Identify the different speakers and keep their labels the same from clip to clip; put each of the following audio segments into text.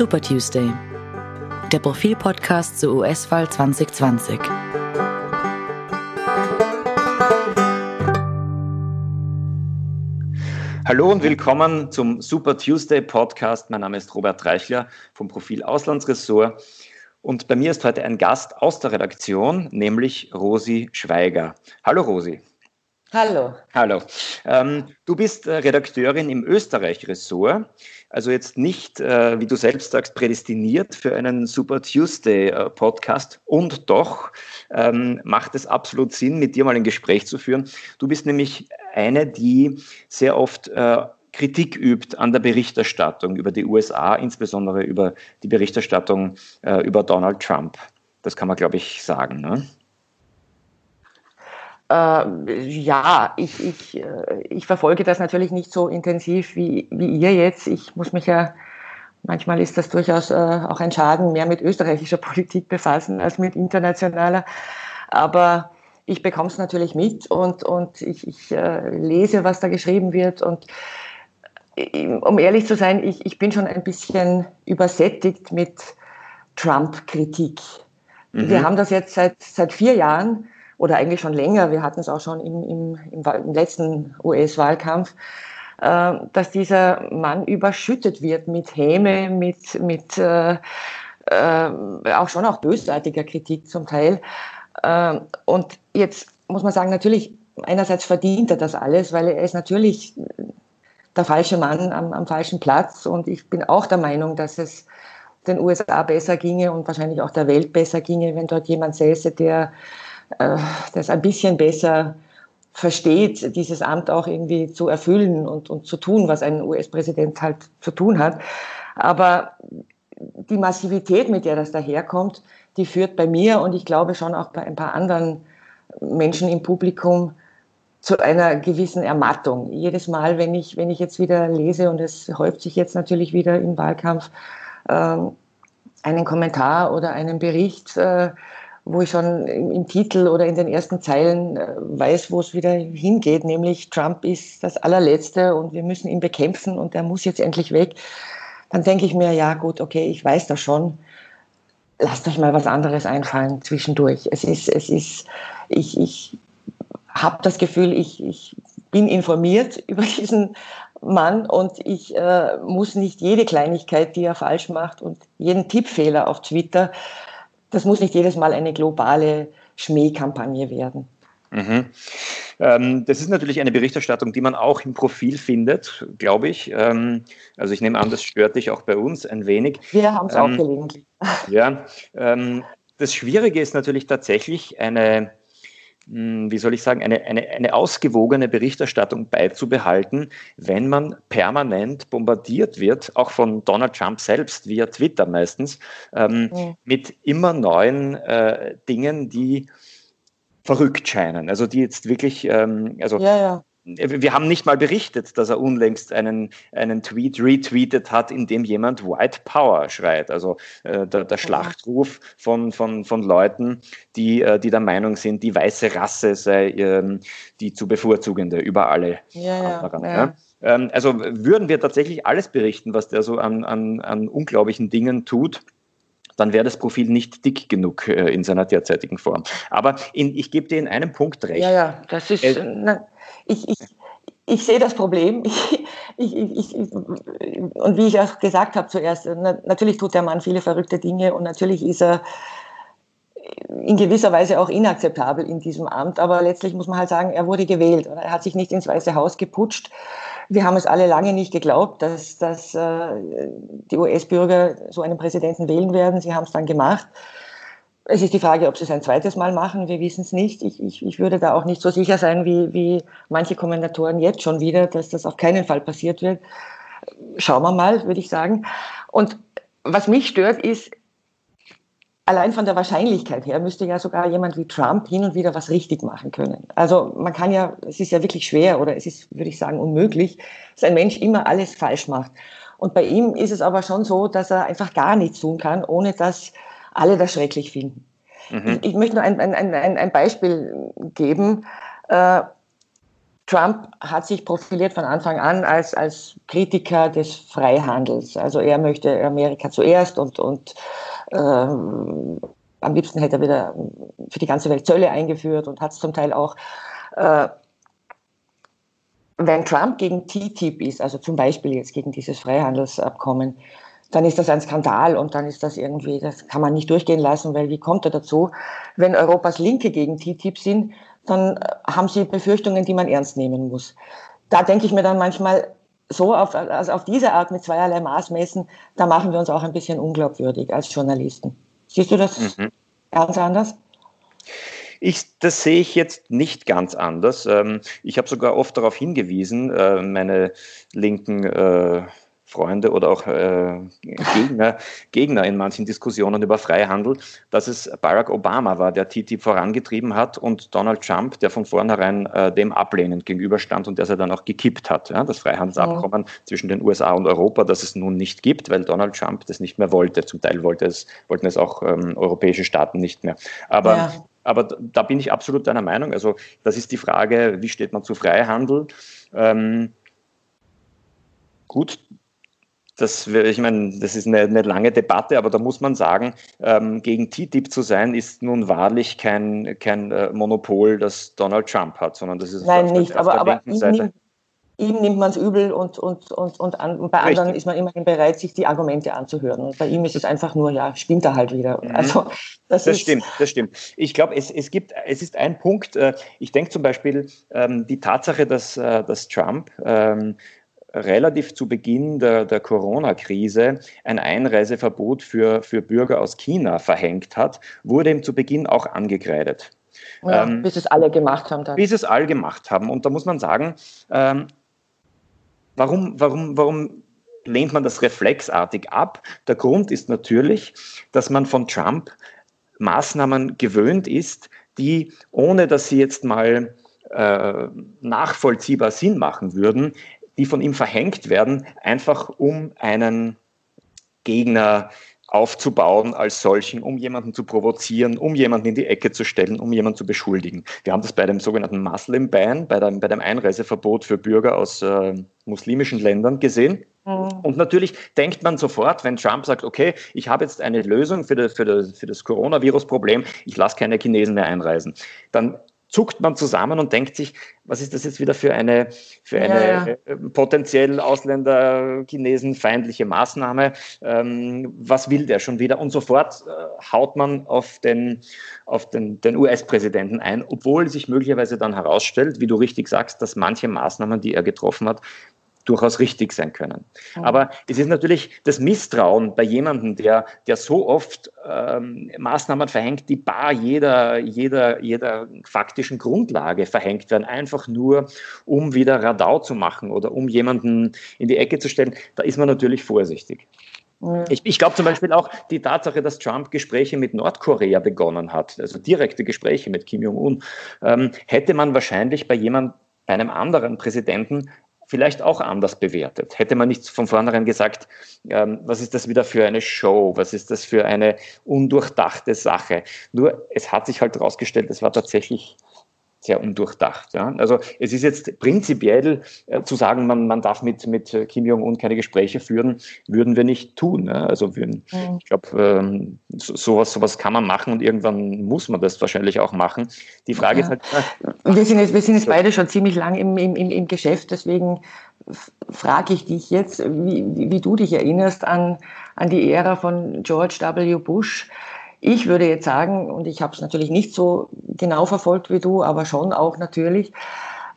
Speaker 1: Super Tuesday, der Profil-Podcast zur US-Wahl 2020.
Speaker 2: Hallo und willkommen zum Super Tuesday Podcast. Mein Name ist Robert Reichler vom Profil Auslandsressort. Und bei mir ist heute ein Gast aus der Redaktion, nämlich Rosi Schweiger. Hallo Rosi.
Speaker 3: Hallo.
Speaker 2: Hallo. Ähm, du bist äh, Redakteurin im Österreich-Ressort, also jetzt nicht, äh, wie du selbst sagst, prädestiniert für einen Super Tuesday-Podcast. Äh, Und doch ähm, macht es absolut Sinn, mit dir mal ein Gespräch zu führen. Du bist nämlich eine, die sehr oft äh, Kritik übt an der Berichterstattung über die USA, insbesondere über die Berichterstattung äh, über Donald Trump. Das kann man, glaube ich, sagen. Ne?
Speaker 3: Äh, ja, ich, ich, äh, ich verfolge das natürlich nicht so intensiv wie, wie ihr jetzt. Ich muss mich ja, manchmal ist das durchaus äh, auch ein Schaden, mehr mit österreichischer Politik befassen als mit internationaler. Aber ich bekomme es natürlich mit und, und ich, ich äh, lese, was da geschrieben wird. Und äh, um ehrlich zu sein, ich, ich bin schon ein bisschen übersättigt mit Trump-Kritik. Mhm. Wir haben das jetzt seit, seit vier Jahren oder eigentlich schon länger, wir hatten es auch schon im, im, im letzten US-Wahlkampf, äh, dass dieser Mann überschüttet wird mit Häme, mit, mit äh, äh, auch schon auch bösartiger Kritik zum Teil. Äh, und jetzt muss man sagen, natürlich, einerseits verdient er das alles, weil er ist natürlich der falsche Mann am, am falschen Platz. Und ich bin auch der Meinung, dass es den USA besser ginge und wahrscheinlich auch der Welt besser ginge, wenn dort jemand säße, der das ein bisschen besser versteht, dieses Amt auch irgendwie zu erfüllen und, und zu tun, was ein US-Präsident halt zu tun hat. Aber die Massivität, mit der das daherkommt, die führt bei mir und ich glaube schon auch bei ein paar anderen Menschen im Publikum zu einer gewissen Ermattung. Jedes Mal, wenn ich, wenn ich jetzt wieder lese, und es häuft sich jetzt natürlich wieder im Wahlkampf, äh, einen Kommentar oder einen Bericht, äh, wo ich schon im, Titel oder in den ersten Zeilen äh, weiß, wo es wieder hingeht, nämlich Trump ist das allerletzte und wir müssen ihn bekämpfen und er muss jetzt endlich weg, dann denke ich mir, ja gut, okay, ich weiß das schon. Lasst euch mal was anderes einfallen zwischendurch. Es ist, es ist, ich, ich habe das Gefühl, ich, ich bin informiert über diesen Mann und ich äh, muss nicht jede Kleinigkeit, die er falsch macht und jeden Tippfehler auf Twitter das muss nicht jedes Mal eine globale Schmähkampagne werden.
Speaker 2: Mhm. Ähm, das ist natürlich eine Berichterstattung, die man auch im Profil findet, glaube ich. Ähm, also ich nehme an, das stört dich auch bei uns ein wenig.
Speaker 3: Wir haben es ähm, auch gelegentlich.
Speaker 2: Ja, ähm, das Schwierige ist natürlich tatsächlich eine wie soll ich sagen, eine, eine, eine ausgewogene Berichterstattung beizubehalten, wenn man permanent bombardiert wird, auch von Donald Trump selbst, via Twitter meistens, ähm, ja. mit immer neuen äh, Dingen, die verrückt scheinen. Also die jetzt wirklich, ähm, also ja, ja wir haben nicht mal berichtet, dass er unlängst einen, einen Tweet retweetet hat, in dem jemand White Power schreit. Also äh, der, der, Schlachtruf von, von, von Leuten, die, äh, die der Meinung sind, die weiße Rasse sei ähm, die zu bevorzugende über alle ja, anderen. Ja, ja. Ähm, also würden wir tatsächlich alles berichten, was der so an, an, an unglaublichen Dingen tut, dann wäre das Profil nicht dick genug äh, in seiner derzeitigen Form. Aber in, ich gebe dir in einem Punkt recht.
Speaker 3: Ja, ja, das ist. Äh, na, ich, ich, ich sehe das Problem. Ich, ich, ich, und wie ich auch gesagt habe zuerst, na, natürlich tut der Mann viele verrückte Dinge und natürlich ist er in gewisser Weise auch inakzeptabel in diesem Amt. Aber letztlich muss man halt sagen, er wurde gewählt. Oder? Er hat sich nicht ins Weiße Haus geputscht. Wir haben es alle lange nicht geglaubt, dass, dass äh, die US-Bürger so einen Präsidenten wählen werden. Sie haben es dann gemacht. Es ist die Frage, ob sie es ein zweites Mal machen. Wir wissen es nicht. Ich, ich, ich würde da auch nicht so sicher sein wie, wie manche Kommentatoren jetzt schon wieder, dass das auf keinen Fall passiert wird. Schauen wir mal, würde ich sagen. Und was mich stört, ist, allein von der Wahrscheinlichkeit her müsste ja sogar jemand wie Trump hin und wieder was richtig machen können. Also man kann ja, es ist ja wirklich schwer oder es ist, würde ich sagen, unmöglich, dass ein Mensch immer alles falsch macht. Und bei ihm ist es aber schon so, dass er einfach gar nichts tun kann, ohne dass alle das schrecklich finden. Mhm. Ich, ich, möchte nur ein, ein, ein, ein Beispiel geben. Äh, Trump hat sich profiliert von Anfang an als, als Kritiker des Freihandels. Also er möchte Amerika zuerst und, und ähm, am liebsten hätte er wieder für die ganze Welt Zölle eingeführt und hat es zum Teil auch. Äh, wenn Trump gegen TTIP ist, also zum Beispiel jetzt gegen dieses Freihandelsabkommen, dann ist das ein Skandal und dann ist das irgendwie, das kann man nicht durchgehen lassen, weil wie kommt er dazu? Wenn Europas Linke gegen TTIP sind, dann haben sie Befürchtungen, die man ernst nehmen muss. Da denke ich mir dann manchmal, so auf, also auf diese Art mit zweierlei Maß messen, da machen wir uns auch ein bisschen unglaubwürdig als Journalisten. Siehst du das mhm. ganz anders?
Speaker 2: Ich, das sehe ich jetzt nicht ganz anders. Ähm, ich habe sogar oft darauf hingewiesen, äh, meine linken äh, Freunde oder auch äh, Gegner, Gegner in manchen Diskussionen über Freihandel, dass es Barack Obama war, der TTIP vorangetrieben hat und Donald Trump, der von vornherein äh, dem ablehnend gegenüberstand und der es dann auch gekippt hat. Ja, das Freihandelsabkommen ja. zwischen den USA und Europa, das es nun nicht gibt, weil Donald Trump das nicht mehr wollte. Zum Teil wollte es, wollten es auch ähm, europäische Staaten nicht mehr. Aber ja. Aber da bin ich absolut deiner Meinung. Also das ist die Frage, wie steht man zu Freihandel? Ähm, gut, das, ich meine, das ist eine, eine, lange Debatte, aber da muss man sagen, ähm, gegen TTIP zu sein, ist nun wahrlich kein, kein äh, Monopol, das Donald Trump hat, sondern das ist
Speaker 3: Nein, nicht, aber, aber ihm, nimmt, ihm nimmt man es übel und, und, und, und, an, und bei Richtig. anderen ist man immerhin bereit, sich die Argumente anzuhören. Und bei ihm ist es einfach nur, ja, spinnt er halt wieder.
Speaker 2: Mhm. Also, das, das stimmt, das stimmt. Ich glaube, es, es gibt, es ist ein Punkt, äh, ich denke zum Beispiel, ähm, die Tatsache, dass, äh, dass Trump ähm, relativ zu Beginn der, der Corona-Krise ein Einreiseverbot für, für Bürger aus China verhängt hat, wurde ihm zu Beginn auch angekreidet.
Speaker 3: Ja, ähm, bis es alle gemacht haben.
Speaker 2: Dann. Bis es alle gemacht haben. Und da muss man sagen, ähm, warum, warum, warum lehnt man das reflexartig ab? Der Grund ist natürlich, dass man von Trump Maßnahmen gewöhnt ist, die, ohne dass sie jetzt mal äh, nachvollziehbar Sinn machen würden, die von ihm verhängt werden, einfach um einen Gegner aufzubauen als solchen, um jemanden zu provozieren, um jemanden in die Ecke zu stellen, um jemanden zu beschuldigen. Wir haben das bei dem sogenannten Muslim Ban, bei dem, bei dem Einreiseverbot für Bürger aus äh, muslimischen Ländern gesehen. Mhm. Und natürlich denkt man sofort, wenn Trump sagt, okay, ich habe jetzt eine Lösung für das, für das, für das Coronavirus-Problem, ich lasse keine Chinesen mehr einreisen, dann zuckt man zusammen und denkt sich, was ist das jetzt wieder für eine, für eine ja, ja. Äh, potenziell Ausländer-Chinesen feindliche Maßnahme? Ähm, was will der schon wieder? Und sofort äh, haut man auf den, auf den, den US-Präsidenten ein, obwohl sich möglicherweise dann herausstellt, wie du richtig sagst, dass manche Maßnahmen, die er getroffen hat, durchaus richtig sein können. Mhm. Aber es ist natürlich das Misstrauen bei jemandem, der, der so oft ähm, Maßnahmen verhängt, die bar jeder, jeder, jeder faktischen Grundlage verhängt werden, einfach nur, um wieder Radau zu machen oder um jemanden in die Ecke zu stellen, da ist man natürlich vorsichtig. Ich, ich glaube zum Beispiel auch die Tatsache, dass Trump Gespräche mit Nordkorea begonnen hat, also direkte Gespräche mit Kim Jong-un, ähm, hätte man wahrscheinlich bei jemand, bei einem anderen Präsidenten vielleicht auch anders bewertet. Hätte man nicht von vornherein gesagt, ähm, was ist das wieder für eine Show, was ist das für eine undurchdachte Sache. Nur es hat sich halt herausgestellt, es war tatsächlich sehr undurchdacht. Ja? Also es ist jetzt prinzipiell äh, zu sagen, man, man darf mit, mit Kim Jong-un keine Gespräche führen, würden wir nicht tun. Ja? Also würden, mhm. ich glaube, ähm, so, sowas, sowas kann man machen und irgendwann muss man das wahrscheinlich auch machen. Die Frage ja. ist halt.
Speaker 3: Äh, wir, sind jetzt, wir sind jetzt beide schon ziemlich lang im, im, im Geschäft, deswegen frage ich dich jetzt, wie, wie du dich erinnerst an, an die Ära von George W. Bush ich würde jetzt sagen, und ich habe es natürlich nicht so genau verfolgt wie du, aber schon auch natürlich,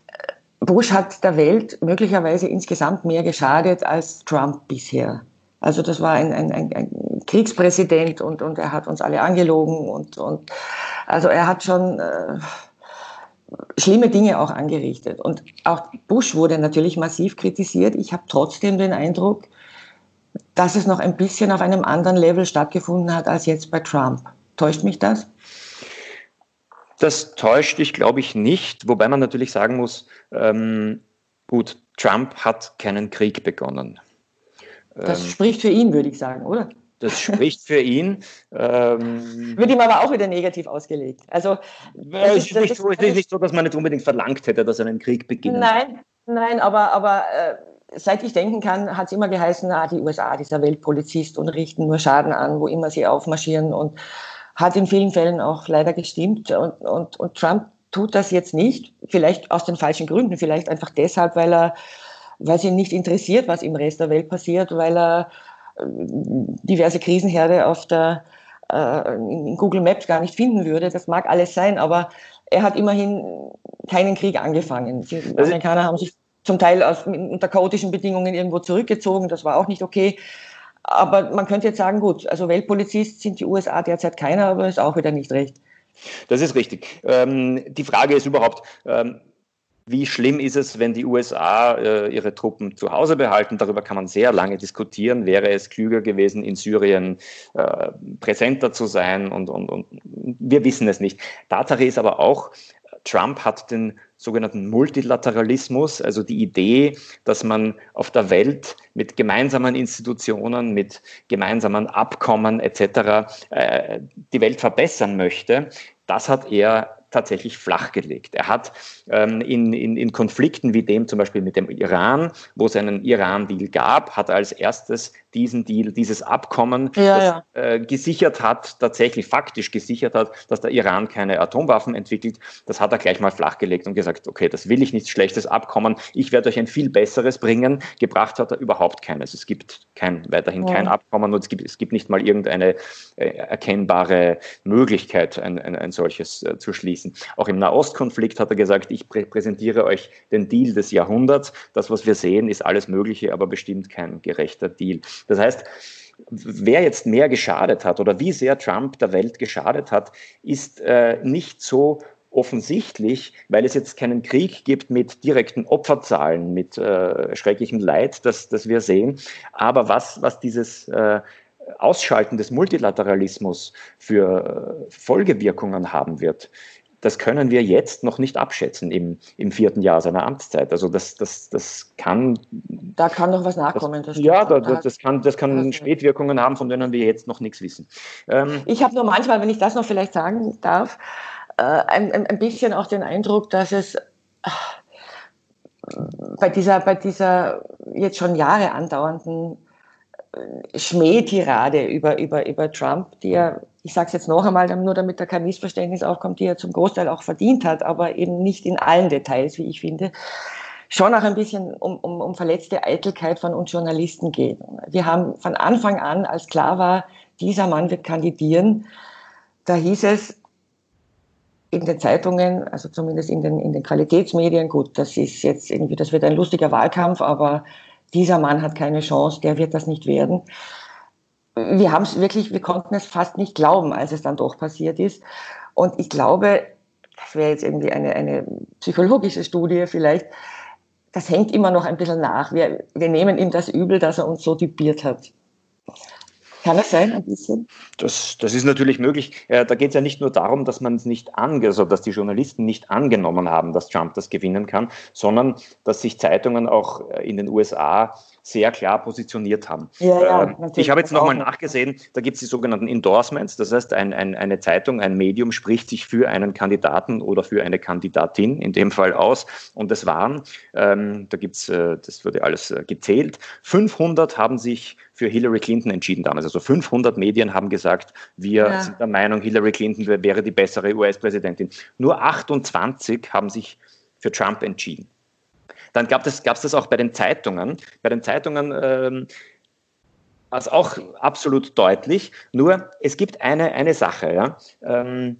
Speaker 3: äh, Bush hat der Welt möglicherweise insgesamt mehr geschadet als Trump bisher. Also das war ein, ein, ein, ein Kriegspräsident und, und er hat uns alle angelogen und, und also er hat schon äh, schlimme Dinge auch angerichtet. Und auch Bush wurde natürlich massiv kritisiert. Ich habe trotzdem den Eindruck, dass es noch ein bisschen auf einem anderen Level stattgefunden hat als jetzt bei Trump. Täuscht mich das?
Speaker 2: Das täuscht dich, glaube ich, nicht, wobei man natürlich sagen muss, ähm, gut, Trump hat keinen Krieg begonnen.
Speaker 3: Das ähm, spricht für ihn, würde ich sagen, oder?
Speaker 2: Das spricht für ihn.
Speaker 3: Ähm, Wird ihm aber auch wieder negativ ausgelegt. Also,
Speaker 2: es ist, nicht so, ist nicht so, dass man nicht unbedingt verlangt hätte, dass er einen Krieg beginnt.
Speaker 3: Nein, nein, aber, aber äh, seit ich denken kann, hat es immer geheißen, ah, die USA, dieser Weltpolizist und richten nur Schaden an, wo immer sie aufmarschieren und hat in vielen Fällen auch leider gestimmt. Und, und, und Trump tut das jetzt nicht, vielleicht aus den falschen Gründen, vielleicht einfach deshalb, weil er, weil es ihn nicht interessiert, was im Rest der Welt passiert, weil er diverse Krisenherde auf der, äh, in Google Maps gar nicht finden würde. Das mag alles sein, aber er hat immerhin keinen Krieg angefangen. Die also Amerikaner haben sich zum Teil aus, unter chaotischen Bedingungen irgendwo zurückgezogen. Das war auch nicht okay. Aber man könnte jetzt sagen, gut, also Weltpolizist sind die USA derzeit keiner, aber ist auch wieder nicht recht.
Speaker 2: Das ist richtig. Ähm, die Frage ist überhaupt, ähm, wie schlimm ist es, wenn die USA äh, ihre Truppen zu Hause behalten? Darüber kann man sehr lange diskutieren. Wäre es klüger gewesen, in Syrien äh, präsenter zu sein? Und, und, und wir wissen es nicht. Tatsache ist aber auch, Trump hat den sogenannten Multilateralismus, also die Idee, dass man auf der Welt mit gemeinsamen Institutionen, mit gemeinsamen Abkommen etc. Äh, die Welt verbessern möchte. Das hat er tatsächlich flachgelegt. Er hat ähm, in, in, in Konflikten wie dem zum Beispiel mit dem Iran, wo es einen Iran-Deal gab, hat er als erstes diesen Deal, dieses Abkommen, ja, das. Äh, gesichert hat, tatsächlich faktisch gesichert hat, dass der Iran keine Atomwaffen entwickelt, das hat er gleich mal flachgelegt und gesagt, okay, das will ich nicht, schlechtes Abkommen, ich werde euch ein viel besseres bringen. Gebracht hat er überhaupt keines. Es gibt kein, weiterhin ja. kein Abkommen und es gibt, es gibt nicht mal irgendeine äh, erkennbare Möglichkeit, ein, ein, ein solches äh, zu schließen. Auch im Nahostkonflikt hat er gesagt, ich prä präsentiere euch den Deal des Jahrhunderts. Das, was wir sehen, ist alles Mögliche, aber bestimmt kein gerechter Deal. Das heißt, wer jetzt mehr geschadet hat oder wie sehr Trump der Welt geschadet hat, ist äh, nicht so offensichtlich, weil es jetzt keinen Krieg gibt mit direkten Opferzahlen, mit äh, schrecklichem Leid, das, das wir sehen. Aber was, was dieses äh, Ausschalten des Multilateralismus für äh, Folgewirkungen haben wird, das können wir jetzt noch nicht abschätzen im, im vierten Jahr seiner Amtszeit. Also das, das, das kann.
Speaker 3: Da kann noch was nachkommen.
Speaker 2: Das, ja, da, das, kann, das kann Spätwirkungen haben, von denen wir jetzt noch nichts wissen.
Speaker 3: Ähm, ich habe nur manchmal, wenn ich das noch vielleicht sagen darf, äh, ein, ein bisschen auch den Eindruck, dass es äh, bei dieser, bei dieser jetzt schon Jahre andauernden Schmähtirade über, über, über Trump, die er, ich sage es jetzt noch einmal, nur damit da kein Missverständnis aufkommt, die er zum Großteil auch verdient hat, aber eben nicht in allen Details, wie ich finde, schon auch ein bisschen um, um, um verletzte Eitelkeit von uns Journalisten geht. Wir haben von Anfang an, als klar war, dieser Mann wird kandidieren, da hieß es in den Zeitungen, also zumindest in den, in den Qualitätsmedien, gut, das ist jetzt irgendwie, das wird ein lustiger Wahlkampf, aber dieser Mann hat keine Chance, der wird das nicht werden. Wir haben es wirklich, wir konnten es fast nicht glauben, als es dann doch passiert ist. Und ich glaube, das wäre jetzt irgendwie eine, eine psychologische Studie vielleicht, das hängt immer noch ein bisschen nach. Wir, wir nehmen ihm das übel, dass er uns so typiert hat. Kann das sein, ein bisschen?
Speaker 2: Das, das ist natürlich möglich. Äh, da geht es ja nicht nur darum, dass man es nicht ange, also dass die Journalisten nicht angenommen haben, dass Trump das gewinnen kann, sondern dass sich Zeitungen auch äh, in den USA sehr klar positioniert haben. Ja, ja, ähm, ich habe jetzt nochmal nachgesehen, da gibt es die sogenannten Endorsements, das heißt, ein, ein, eine Zeitung, ein Medium spricht sich für einen Kandidaten oder für eine Kandidatin in dem Fall aus und es waren, ähm, da gibt es, äh, das wurde alles äh, gezählt, 500 haben sich für Hillary Clinton entschieden damals. Also 500 Medien haben gesagt, wir ja. sind der Meinung, Hillary Clinton wäre die bessere US-Präsidentin. Nur 28 haben sich für Trump entschieden. Dann gab es gab das auch bei den Zeitungen. Bei den Zeitungen ähm, war es auch absolut deutlich. Nur es gibt eine, eine Sache. Ja? Ähm,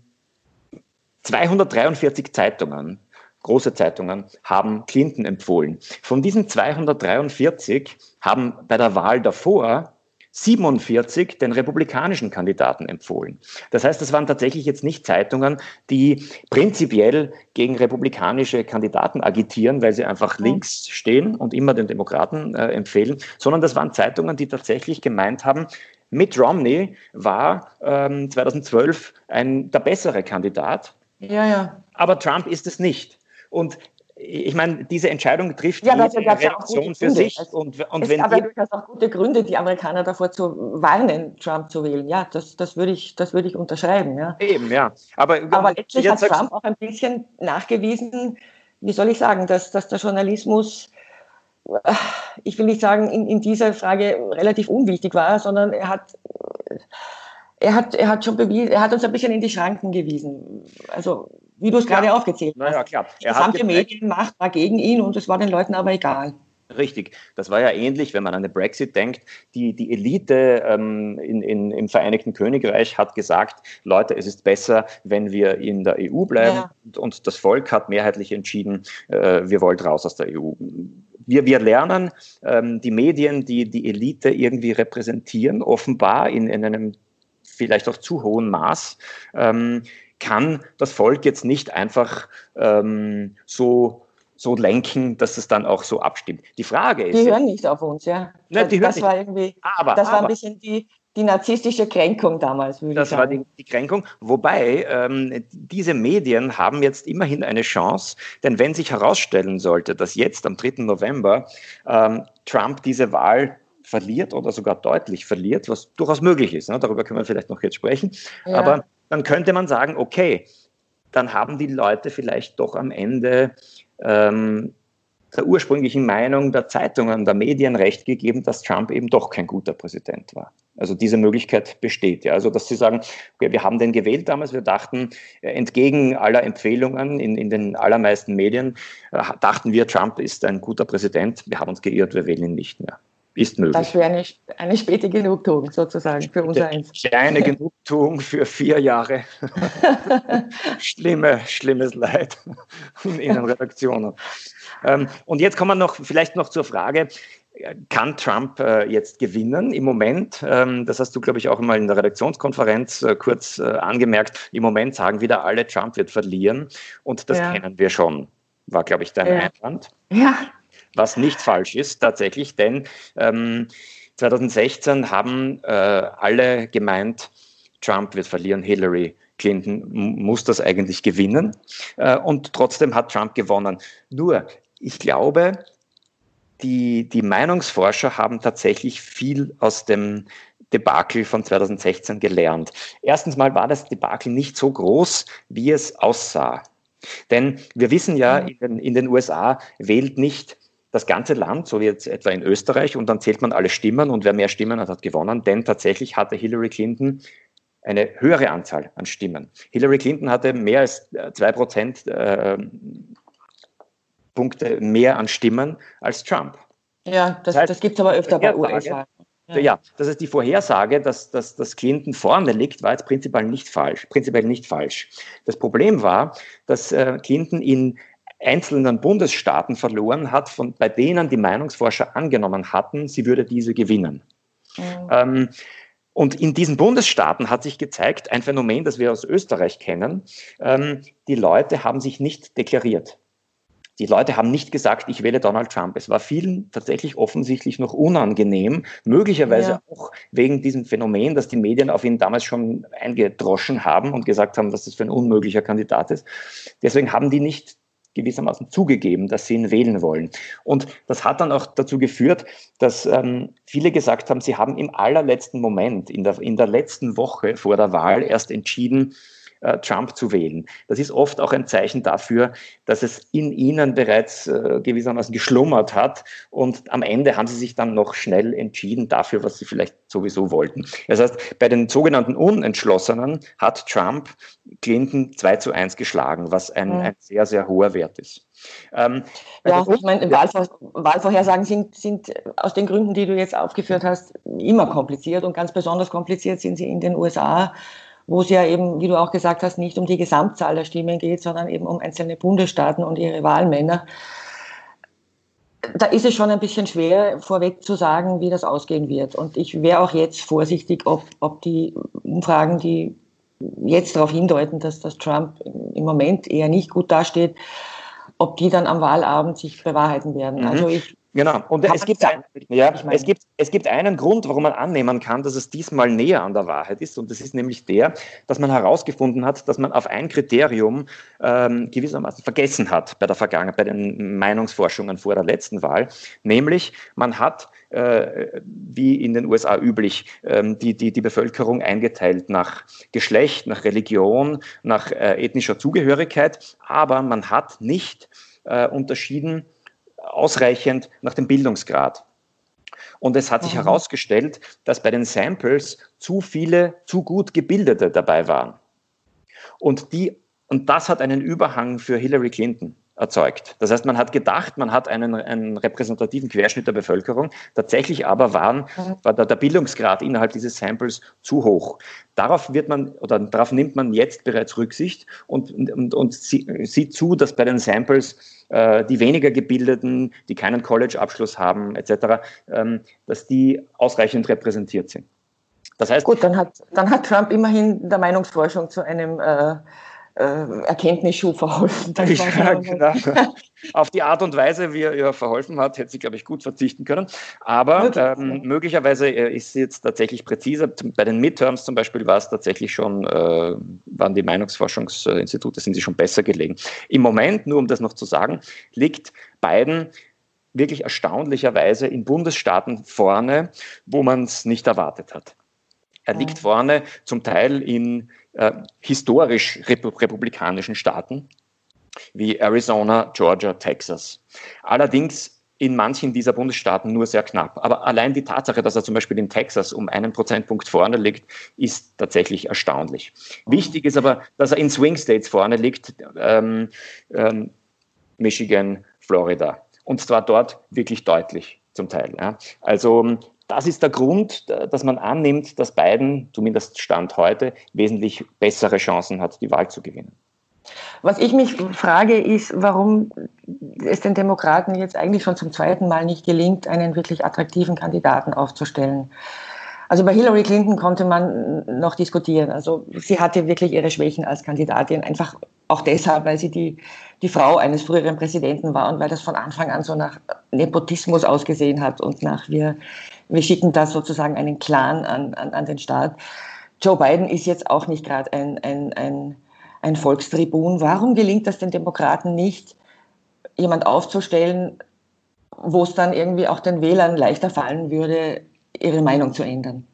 Speaker 2: 243 Zeitungen, große Zeitungen, haben Clinton empfohlen. Von diesen 243 haben bei der Wahl davor 47 den republikanischen Kandidaten empfohlen. Das heißt, das waren tatsächlich jetzt nicht Zeitungen, die prinzipiell gegen republikanische Kandidaten agitieren, weil sie einfach links stehen und immer den Demokraten äh, empfehlen, sondern das waren Zeitungen, die tatsächlich gemeint haben, Mitt Romney war ähm, 2012 ein, der bessere Kandidat. Ja, ja. Aber Trump ist es nicht. Und ich meine, diese Entscheidung trifft ja, jede ja für sich.
Speaker 3: Es, und, und es wenn aber durchaus auch gute Gründe, die Amerikaner davor zu warnen, Trump zu wählen. Ja, das, das würde ich, das würde ich unterschreiben. Ja.
Speaker 2: Eben, ja.
Speaker 3: Aber, aber letztlich hat Trump auch ein bisschen nachgewiesen, wie soll ich sagen, dass, dass der Journalismus ich will nicht sagen, in, in dieser Frage relativ unwichtig war, sondern er hat, er hat, er hat schon bewiesen, er hat uns ein bisschen in die Schranken gewiesen. Also, wie du es gerade aufgezählt hast.
Speaker 2: Naja, klar.
Speaker 3: Er die gesamte Medienmacht war gegen ihn und es war den Leuten aber egal.
Speaker 2: Richtig. Das war ja ähnlich, wenn man an den Brexit denkt. Die, die Elite ähm, in, in, im Vereinigten Königreich hat gesagt, Leute, es ist besser, wenn wir in der EU bleiben. Ja. Und, und, das Volk hat mehrheitlich entschieden, äh, wir wollen raus aus der EU. Wir, wir lernen, ähm, die Medien, die die Elite irgendwie repräsentieren, offenbar in, in einem vielleicht auch zu hohen Maß, ähm, kann das Volk jetzt nicht einfach ähm, so so lenken, dass es dann auch so abstimmt. Die Frage ist.
Speaker 3: Die hören nicht auf uns, ja.
Speaker 2: Ne, die
Speaker 3: das war irgendwie, aber, das war aber, ein bisschen die, die narzisstische Kränkung damals,
Speaker 2: würde das ich sagen. Das war die, die, Kränkung. Wobei, ähm, diese Medien haben jetzt immerhin eine Chance, denn wenn sich herausstellen sollte, dass jetzt am 3. November ähm, Trump diese Wahl verliert oder sogar deutlich verliert, was durchaus möglich ist, ne? darüber können wir vielleicht noch jetzt sprechen, ja. aber dann könnte man sagen, okay, dann haben die Leute vielleicht doch am Ende ähm, der ursprünglichen Meinung der Zeitungen, der Medien recht gegeben, dass Trump eben doch kein guter Präsident war. Also diese Möglichkeit besteht ja. Also dass sie sagen, okay, wir haben den gewählt damals, wir dachten, äh, entgegen aller Empfehlungen in, in den allermeisten Medien, äh, dachten wir, Trump ist ein guter Präsident, wir haben uns geirrt, wir wählen ihn nicht mehr. Ist möglich.
Speaker 3: Das wäre eine, eine späte Genugtuung sozusagen für unser Eins.
Speaker 2: Kleine Genugtuung für vier Jahre. Schlimme, schlimmes Leid in Innenredaktionen. ähm, und jetzt kommen wir noch vielleicht noch zur Frage, kann Trump äh, jetzt gewinnen im Moment? Ähm, das hast du, glaube ich, auch mal in der Redaktionskonferenz äh, kurz äh, angemerkt. Im Moment sagen wieder alle, Trump wird verlieren. Und das ja. kennen wir schon, war, glaube ich, dein ja. Einwand.
Speaker 3: Ja,
Speaker 2: was nicht falsch ist tatsächlich, denn ähm, 2016 haben äh, alle gemeint, Trump wird verlieren, Hillary Clinton muss das eigentlich gewinnen. Äh, und trotzdem hat Trump gewonnen. Nur, ich glaube, die, die Meinungsforscher haben tatsächlich viel aus dem Debakel von 2016 gelernt. Erstens mal war das Debakel nicht so groß, wie es aussah. Denn wir wissen ja, in den, in den USA wählt nicht das ganze Land, so wie jetzt etwa in Österreich, und dann zählt man alle Stimmen und wer mehr Stimmen hat, hat gewonnen, denn tatsächlich hatte Hillary Clinton eine höhere Anzahl an Stimmen. Hillary Clinton hatte mehr als äh, zwei Prozent äh, Punkte mehr an Stimmen als Trump.
Speaker 3: Ja, das, das, heißt, das gibt es aber öfter bei
Speaker 2: USA. Ja. ja, das ist die Vorhersage, dass, dass, dass Clinton vorne liegt, war jetzt prinzipiell nicht falsch. Prinzipiell nicht falsch. Das Problem war, dass äh, Clinton in einzelnen Bundesstaaten verloren hat, von, bei denen die Meinungsforscher angenommen hatten, sie würde diese gewinnen. Mhm. Ähm, und in diesen Bundesstaaten hat sich gezeigt, ein Phänomen, das wir aus Österreich kennen, ähm, die Leute haben sich nicht deklariert. Die Leute haben nicht gesagt, ich wähle Donald Trump. Es war vielen tatsächlich offensichtlich noch unangenehm, möglicherweise ja. auch wegen diesem Phänomen, dass die Medien auf ihn damals schon eingedroschen haben und gesagt haben, dass das für ein unmöglicher Kandidat ist. Deswegen haben die nicht gewissermaßen zugegeben, dass sie ihn wählen wollen. Und das hat dann auch dazu geführt, dass ähm, viele gesagt haben, sie haben im allerletzten Moment, in der, in der letzten Woche vor der Wahl erst entschieden, äh, Trump zu wählen. Das ist oft auch ein Zeichen dafür, dass es in ihnen bereits äh, gewissermaßen geschlummert hat und am Ende haben sie sich dann noch schnell entschieden dafür, was sie vielleicht sowieso wollten. Das heißt, bei den sogenannten Unentschlossenen hat Trump Clinton 2 zu 1 geschlagen, was ein, mhm. ein sehr, sehr hoher Wert ist.
Speaker 3: Ähm, ja, ich meine, Wahlvor Wahlvorhersagen sind, sind aus den Gründen, die du jetzt aufgeführt hast, immer kompliziert und ganz besonders kompliziert sind sie in den USA wo es ja eben, wie du auch gesagt hast, nicht um die Gesamtzahl der Stimmen geht, sondern eben um einzelne Bundesstaaten und ihre Wahlmänner. Da ist es schon ein bisschen schwer, vorweg zu sagen, wie das ausgehen wird. Und ich wäre auch jetzt vorsichtig, ob, ob die Umfragen, die jetzt darauf hindeuten, dass das Trump im Moment eher nicht gut dasteht, ob die dann am Wahlabend sich bewahrheiten werden. Mhm. Also ich
Speaker 2: Genau. Und es gibt, ein, ja, es, gibt, es gibt einen Grund, warum man annehmen kann, dass es diesmal näher an der Wahrheit ist. Und das ist nämlich der, dass man herausgefunden hat, dass man auf ein Kriterium ähm, gewissermaßen vergessen hat bei der Vergangenheit, bei den Meinungsforschungen vor der letzten Wahl. Nämlich, man hat äh, wie in den USA üblich, ähm, die, die, die Bevölkerung eingeteilt nach Geschlecht, nach Religion, nach äh, ethnischer Zugehörigkeit, aber man hat nicht äh, unterschieden, ausreichend nach dem Bildungsgrad. Und es hat sich mhm. herausgestellt, dass bei den Samples zu viele, zu gut gebildete dabei waren. Und, die, und das hat einen Überhang für Hillary Clinton erzeugt. Das heißt, man hat gedacht, man hat einen, einen repräsentativen Querschnitt der Bevölkerung. Tatsächlich aber waren, war der, der, Bildungsgrad innerhalb dieses Samples zu hoch. Darauf wird man oder darauf nimmt man jetzt bereits Rücksicht und, und, und sieht zu, dass bei den Samples äh, die weniger gebildeten, die keinen College-Abschluss haben, etc., ähm, dass die ausreichend repräsentiert sind.
Speaker 3: Das heißt, gut, dann hat, dann hat Trump immerhin der Meinungsforschung zu einem äh, äh, Erkenntnisschub verholfen.
Speaker 2: Ja, genau. Auf die Art und Weise, wie er ihr verholfen hat, hätte sie, glaube ich, gut verzichten können. Aber ähm, möglicherweise äh, ist sie jetzt tatsächlich präziser. Bei den Midterms zum Beispiel war es tatsächlich schon, äh, waren die Meinungsforschungsinstitute, sind sie schon besser gelegen. Im Moment, nur um das noch zu sagen, liegt Biden wirklich erstaunlicherweise in Bundesstaaten vorne, wo man es nicht erwartet hat. Er liegt vorne zum Teil in äh, historisch republikanischen Staaten wie Arizona, Georgia, Texas. Allerdings in manchen dieser Bundesstaaten nur sehr knapp. Aber allein die Tatsache, dass er zum Beispiel in Texas um einen Prozentpunkt vorne liegt, ist tatsächlich erstaunlich. Wichtig ist aber, dass er in Swing States vorne liegt, ähm, ähm, Michigan, Florida. Und zwar dort wirklich deutlich zum Teil. Ja. Also das ist der Grund, dass man annimmt, dass Biden, zumindest Stand heute, wesentlich bessere Chancen hat, die Wahl zu gewinnen.
Speaker 3: Was ich mich frage, ist, warum es den Demokraten jetzt eigentlich schon zum zweiten Mal nicht gelingt, einen wirklich attraktiven Kandidaten aufzustellen. Also bei Hillary Clinton konnte man noch diskutieren. Also sie hatte wirklich ihre Schwächen als Kandidatin, einfach auch deshalb, weil sie die, die Frau eines früheren Präsidenten war und weil das von Anfang an so nach Nepotismus ausgesehen hat und nach wir, wir schicken da sozusagen einen Clan an, an, an den Staat. Joe Biden ist jetzt auch nicht gerade ein, ein, ein, ein Volkstribun. Warum gelingt das den Demokraten nicht, jemand aufzustellen, wo es dann irgendwie auch den Wählern leichter fallen würde, ihre Meinung zu ändern?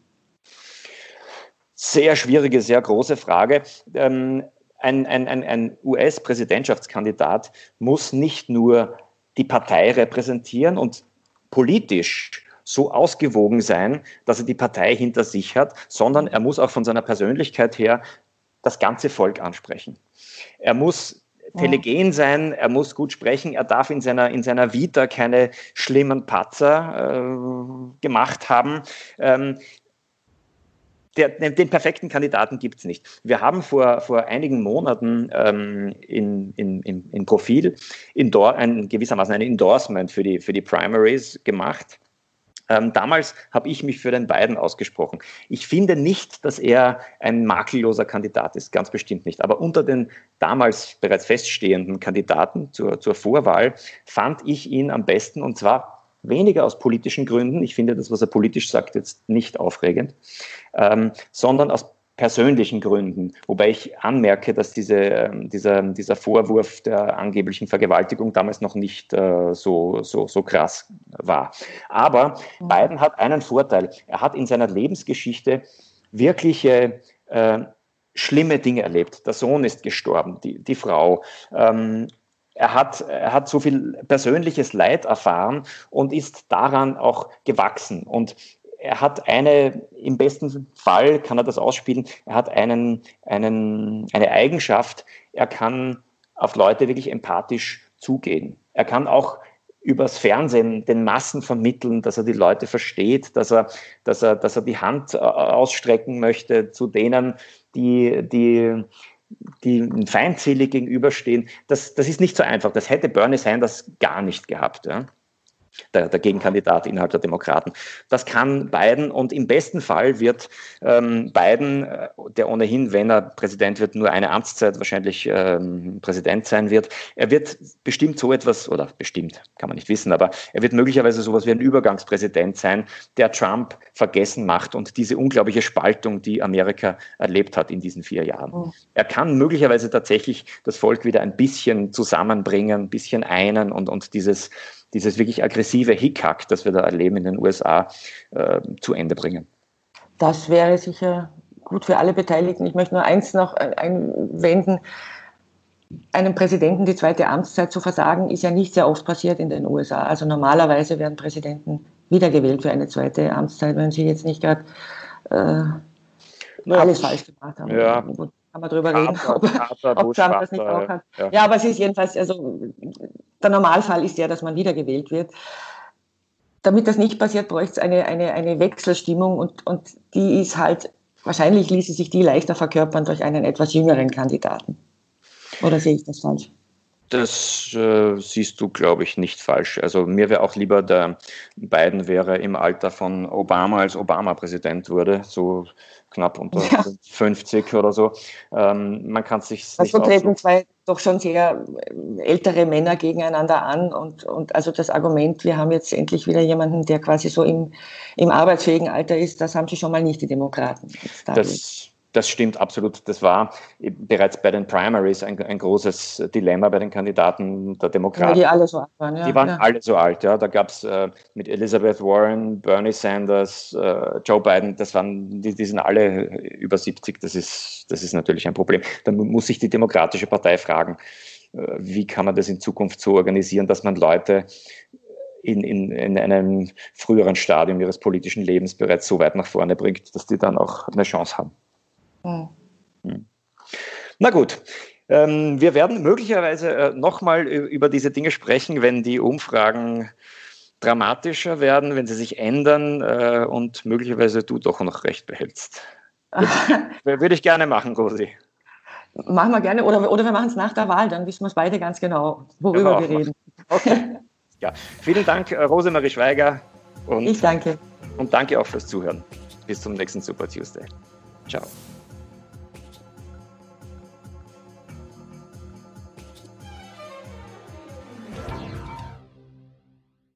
Speaker 2: Sehr schwierige, sehr große Frage. Ähm, ein, ein, ein, ein US-Präsidentschaftskandidat muss nicht nur die Partei repräsentieren und politisch so ausgewogen sein, dass er die Partei hinter sich hat, sondern er muss auch von seiner Persönlichkeit her das ganze Volk ansprechen. Er muss telegen sein, er muss gut sprechen, er darf in seiner, in seiner Vita keine schlimmen Patzer äh, gemacht haben. Ähm, der, den perfekten Kandidaten gibt es nicht. Wir haben vor, vor einigen Monaten ähm, in, in, in, in Profil Indor ein, gewissermaßen ein Endorsement für die, für die Primaries gemacht ähm, damals habe ich mich für den beiden ausgesprochen. Ich finde nicht, dass er ein makelloser Kandidat ist, ganz bestimmt nicht. Aber unter den damals bereits feststehenden Kandidaten zur, zur Vorwahl fand ich ihn am besten und zwar weniger aus politischen Gründen. Ich finde das, was er politisch sagt, jetzt nicht aufregend, ähm, sondern aus persönlichen Gründen, wobei ich anmerke, dass diese, ähm, dieser, dieser Vorwurf der angeblichen Vergewaltigung damals noch nicht äh, so, so, so krass war. Aber Biden hat einen Vorteil. Er hat in seiner Lebensgeschichte wirkliche äh, schlimme Dinge erlebt. Der Sohn ist gestorben, die, die Frau. Ähm, er hat, er hat so viel persönliches Leid erfahren und ist daran auch gewachsen. Und er hat eine, im besten Fall kann er das ausspielen, er hat einen, einen, eine Eigenschaft, er kann auf Leute wirklich empathisch zugehen. Er kann auch übers Fernsehen den Massen vermitteln, dass er die Leute versteht, dass er, dass er, dass er die Hand äh, ausstrecken möchte zu denen, die, die, die feindselig gegenüberstehen. Das, das ist nicht so einfach. Das hätte Bernie Sanders gar nicht gehabt. Ja. Der, der, Gegenkandidat innerhalb der Demokraten. Das kann Biden und im besten Fall wird ähm, Biden, äh, der ohnehin, wenn er Präsident wird, nur eine Amtszeit wahrscheinlich ähm, Präsident sein wird, er wird bestimmt so etwas, oder bestimmt, kann man nicht wissen, aber er wird möglicherweise sowas wie ein Übergangspräsident sein, der Trump vergessen macht und diese unglaubliche Spaltung, die Amerika erlebt hat in diesen vier Jahren. Oh. Er kann möglicherweise tatsächlich das Volk wieder ein bisschen zusammenbringen, ein bisschen einen und, und dieses dieses wirklich aggressive Hickhack, das wir da erleben in den USA, äh, zu Ende bringen.
Speaker 3: Das wäre sicher gut für alle Beteiligten. Ich möchte nur eins noch einwenden. Einem Präsidenten die zweite Amtszeit zu versagen, ist ja nicht sehr oft passiert in den USA. Also normalerweise werden Präsidenten wiedergewählt für eine zweite Amtszeit, wenn sie jetzt nicht gerade äh, alles falsch gemacht haben. Ja. Gut, kann man drüber reden, ob, ob Trump das nicht auch hat. Ja. ja, aber es ist jedenfalls, also der Normalfall ist ja, dass man wiedergewählt wird. Damit das nicht passiert, bräuchte es eine, eine, eine Wechselstimmung und, und die ist halt, wahrscheinlich ließe sich die leichter verkörpern durch einen etwas jüngeren Kandidaten. Oder sehe ich das falsch?
Speaker 2: Das äh, siehst du, glaube ich, nicht falsch. Also mir wäre auch lieber, der Biden wäre im Alter von Obama, als Obama Präsident wurde, so knapp unter ja. 50 oder so. Ähm, man kann sich
Speaker 3: also nicht treten zwei doch schon sehr äh, ältere Männer gegeneinander an und, und also das Argument, wir haben jetzt endlich wieder jemanden, der quasi so im, im arbeitsfähigen Alter ist, das haben sie schon mal nicht, die Demokraten.
Speaker 2: Das, das stimmt absolut. Das war bereits bei den Primaries ein, ein großes Dilemma bei den Kandidaten der Demokraten. Ja,
Speaker 3: die alle so alt waren. Ja.
Speaker 2: Die waren ja. alle so alt. Ja. Da gab es äh, mit Elizabeth Warren, Bernie Sanders, äh, Joe Biden, das waren, die, die sind alle über 70. Das ist, das ist natürlich ein Problem. Dann muss sich die Demokratische Partei fragen, äh, wie kann man das in Zukunft so organisieren, dass man Leute in, in, in einem früheren Stadium ihres politischen Lebens bereits so weit nach vorne bringt, dass die dann auch eine Chance haben. Mhm. Na gut. Ähm, wir werden möglicherweise äh, nochmal über diese Dinge sprechen, wenn die Umfragen dramatischer werden, wenn sie sich ändern äh, und möglicherweise du doch noch recht behältst. Würde, würde ich gerne machen, Rosi.
Speaker 3: Machen wir gerne. Oder, oder wir machen es nach der Wahl, dann wissen wir es beide ganz genau, worüber wir, wir reden.
Speaker 2: Okay. Ja, vielen Dank, äh, Rosemarie Schweiger.
Speaker 3: Und, ich danke.
Speaker 2: Und danke auch fürs Zuhören. Bis zum nächsten Super Tuesday. Ciao.